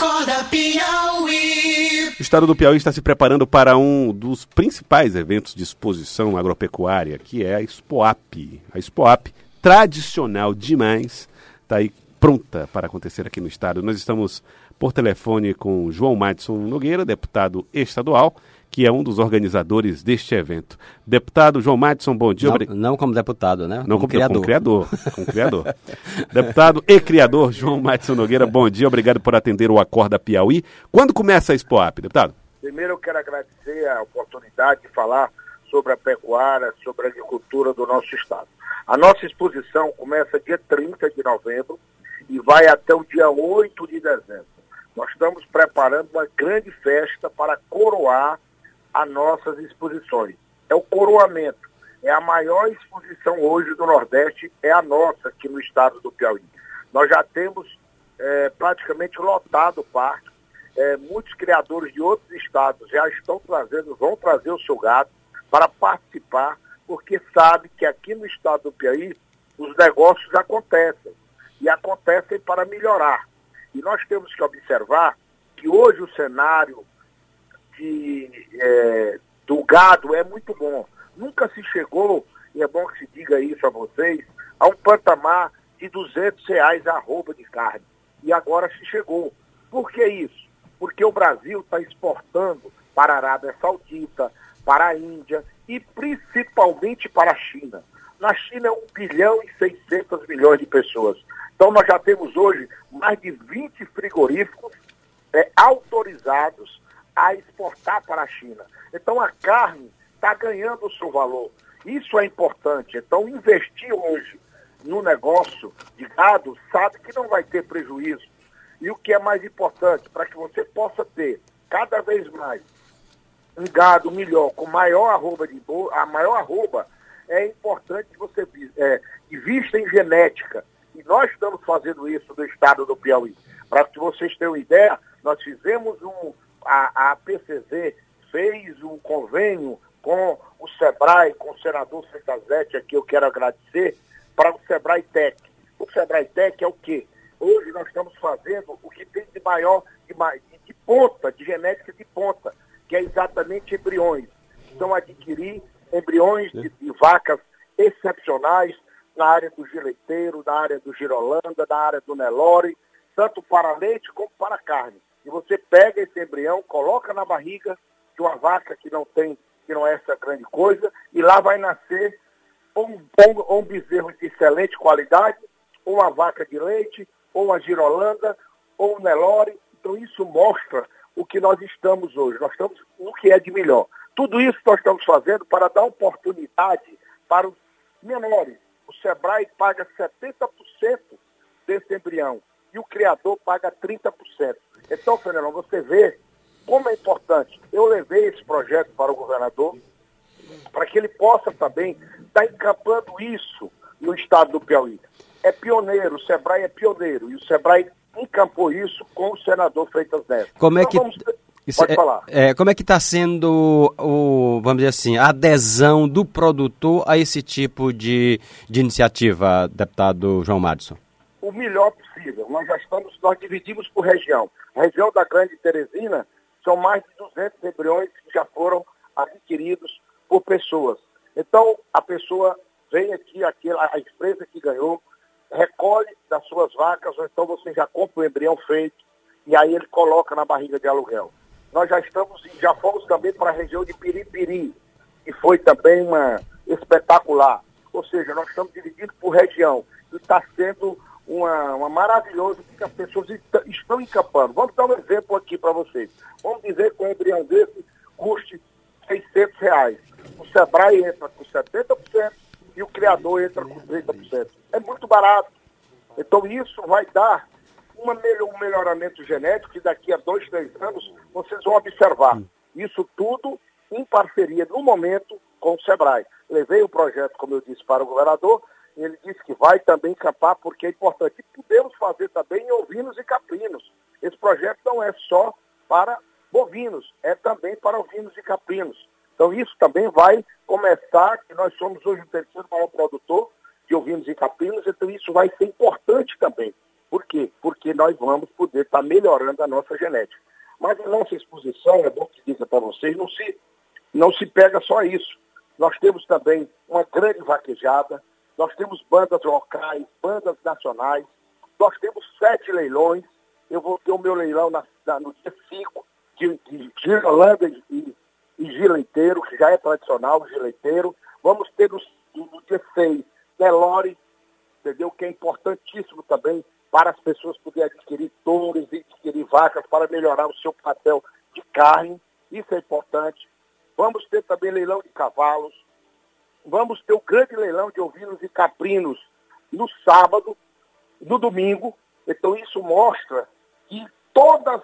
Acorda Piauí. O estado do Piauí está se preparando para um dos principais eventos de exposição agropecuária, que é a Expoap. A Expoap, tradicional demais, está aí pronta para acontecer aqui no estado. Nós estamos por telefone com João Madison Nogueira, deputado estadual, que é um dos organizadores deste evento. Deputado João Madison, bom dia. Não, não como deputado, né? Não como, como criador. Como criador, como criador. deputado e criador João Madison Nogueira, bom dia. Obrigado por atender o Acorda Piauí. Quando começa a Expoap, deputado? Primeiro eu quero agradecer a oportunidade de falar sobre a pecuária, sobre a agricultura do nosso estado. A nossa exposição começa dia 30 de novembro e vai até o dia 8 de dezembro. Nós estamos preparando uma grande festa para coroar as nossas exposições. É o coroamento. É a maior exposição hoje do Nordeste, é a nossa aqui no estado do Piauí. Nós já temos é, praticamente lotado o parque. É, muitos criadores de outros estados já estão trazendo, vão trazer o seu gado para participar, porque sabe que aqui no estado do Piauí os negócios acontecem e acontecem para melhorar. E nós temos que observar que hoje o cenário de, é, do gado é muito bom. Nunca se chegou, e é bom que se diga isso a vocês, a um patamar de 200 reais a roupa de carne. E agora se chegou. Por que isso? Porque o Brasil está exportando para a Arábia Saudita, para a Índia e principalmente para a China. Na China é 1 bilhão e 600 milhões de pessoas. Então nós já temos hoje mais de 20 frigoríficos é, autorizados a exportar para a China. Então a carne está ganhando o seu valor. Isso é importante. Então investir hoje no negócio de gado sabe que não vai ter prejuízo. E o que é mais importante, para que você possa ter cada vez mais um gado melhor, com maior arroba de boa, a maior arroba, é importante que você é, invista em genética. E nós estamos fazendo isso no estado do Piauí. Para que vocês tenham ideia, nós fizemos um, a, a PCZ fez um convênio com o SEBRAE, com o senador Santazete, aqui eu quero agradecer, para o SEBRAE Tech. O SEBRAE Tech é o quê? Hoje nós estamos fazendo o que tem de maior, de, de, ponta, de genética de ponta, que é exatamente embriões. Então, adquirir embriões de, de vacas excepcionais na área do gileiteiro, na área do girolanda, na área do Nelore, tanto para leite como para carne. E você pega esse embrião, coloca na barriga de uma vaca que não tem, que não é essa grande coisa, e lá vai nascer um, um, um bezerro de excelente qualidade, ou uma vaca de leite, ou uma girolanda, ou um Nelore. Então isso mostra o que nós estamos hoje. Nós estamos no que é de melhor. Tudo isso nós estamos fazendo para dar oportunidade para os menores. O Sebrae paga 70% desse embrião e o criador paga 30%. Então, Fernando, você vê como é importante. Eu levei esse projeto para o governador, para que ele possa também estar encampando isso no estado do Piauí. É pioneiro, o Sebrae é pioneiro, e o Sebrae encampou isso com o senador Freitas Neto. Como é então, que... Vamos... Pode é, falar. É, como é que está sendo, o, vamos dizer assim, a adesão do produtor a esse tipo de, de iniciativa, deputado João Madison? O melhor possível. Nós já estamos, nós dividimos por região. A região da Grande Teresina são mais de 200 embriões que já foram adquiridos por pessoas. Então, a pessoa vem aqui, aquela, a empresa que ganhou, recolhe das suas vacas, ou então você já compra o embrião feito, e aí ele coloca na barriga de aluguel. Nós já estamos, já fomos também para a região de Piripiri, que foi também uma espetacular. Ou seja, nós estamos divididos por região. E está sendo uma, uma maravilhosa que as pessoas estão encampando. Vamos dar um exemplo aqui para vocês. Vamos dizer que um embrião desse custe 600 reais. O Sebrae entra com 70% e o criador entra com 30%. É muito barato. Então isso vai dar uma, um melhoramento genético que daqui a dois, três anos vocês vão observar. Isso tudo em parceria, no momento, com o Sebrae. Levei o projeto, como eu disse, para o governador ele disse que vai também capar, porque é importante. E podemos fazer também em ovinos e caprinos. Esse projeto não é só para bovinos, é também para ovinos e caprinos. Então isso também vai começar, que nós somos hoje o terceiro maior produtor de ovinos e caprinos, então isso vai ser importante também. Por quê? Porque nós vamos poder estar melhorando a nossa genética. Mas a nossa exposição, é bom que diga para vocês, não se, não se pega só isso. Nós temos também uma grande vaquejada, nós temos bandas locais, bandas nacionais, nós temos sete leilões. Eu vou ter o meu leilão na, na, no dia 5 de, de Girolanda e, e Gileiteiro, que já é tradicional, Gileiteiro. Vamos ter no, no dia 6 Nelore, entendeu? Que é importantíssimo também para as pessoas poderem adquirir touros e adquirir vacas para melhorar o seu papel de carne. Isso é importante. Vamos ter também leilão de cavalos. Vamos ter o grande leilão de ovinos e caprinos no sábado, no domingo. Então isso mostra que todas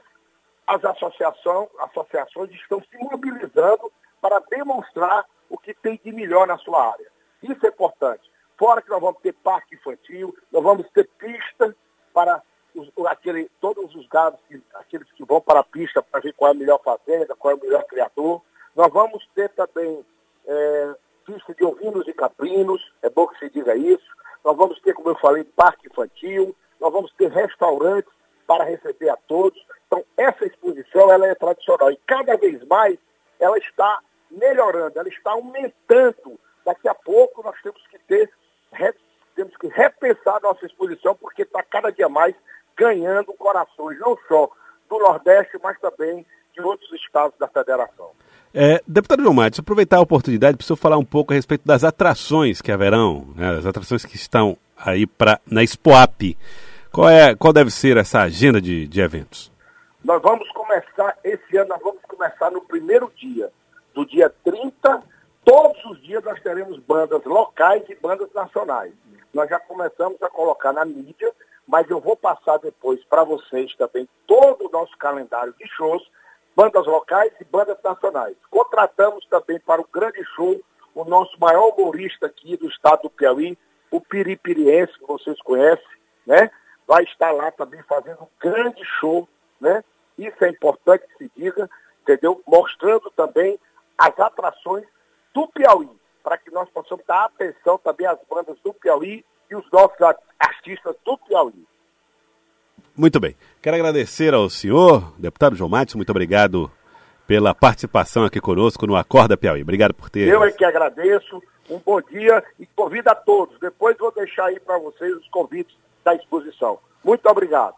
as associações, associações estão se mobilizando para demonstrar o que tem de melhor na sua área. Isso é importante. Fora que nós vamos ter parque infantil, nós vamos ter pista para os, aquele, todos os gados, aqueles que vão para a pista para ver qual é a melhor fazenda, qual é o melhor criador. Nós vamos ter também é, pista de ovinos e caprinos, é bom que se diga isso. Nós vamos ter, como eu falei, parque infantil, nós vamos ter restaurantes para receber a todos. Então, essa exposição ela é tradicional e cada vez mais ela está melhorando, ela está aumentando. Daqui a pouco nós temos que ter temos que repensar nossa exposição, porque está cada dia mais ganhando corações, não só do Nordeste, mas também de outros estados da federação. É, deputado João Matos, aproveitar a oportunidade para o senhor falar um pouco a respeito das atrações que haverão, né, as atrações que estão aí pra, na Expoap. Qual, é, qual deve ser essa agenda de, de eventos? Nós vamos começar, esse ano nós vamos começar no primeiro dia, do dia 30 Todos os dias nós teremos bandas locais e bandas nacionais. Nós já começamos a colocar na mídia, mas eu vou passar depois para vocês também todo o nosso calendário de shows, bandas locais e bandas nacionais. Contratamos também para o grande show o nosso maior humorista aqui do estado do Piauí, o Piripiriense, que vocês conhecem, né? Vai estar lá também fazendo um grande show, né? Isso é importante que se diga, entendeu? Mostrando também as atrações do Piauí, para que nós possamos dar atenção também às bandas do Piauí e os nossos artistas do Piauí. Muito bem. Quero agradecer ao senhor, deputado João Matos, muito obrigado pela participação aqui conosco no Acorda Piauí. Obrigado por ter. Eu é que agradeço. Um bom dia e convido a todos. Depois vou deixar aí para vocês os convites da exposição. Muito obrigado.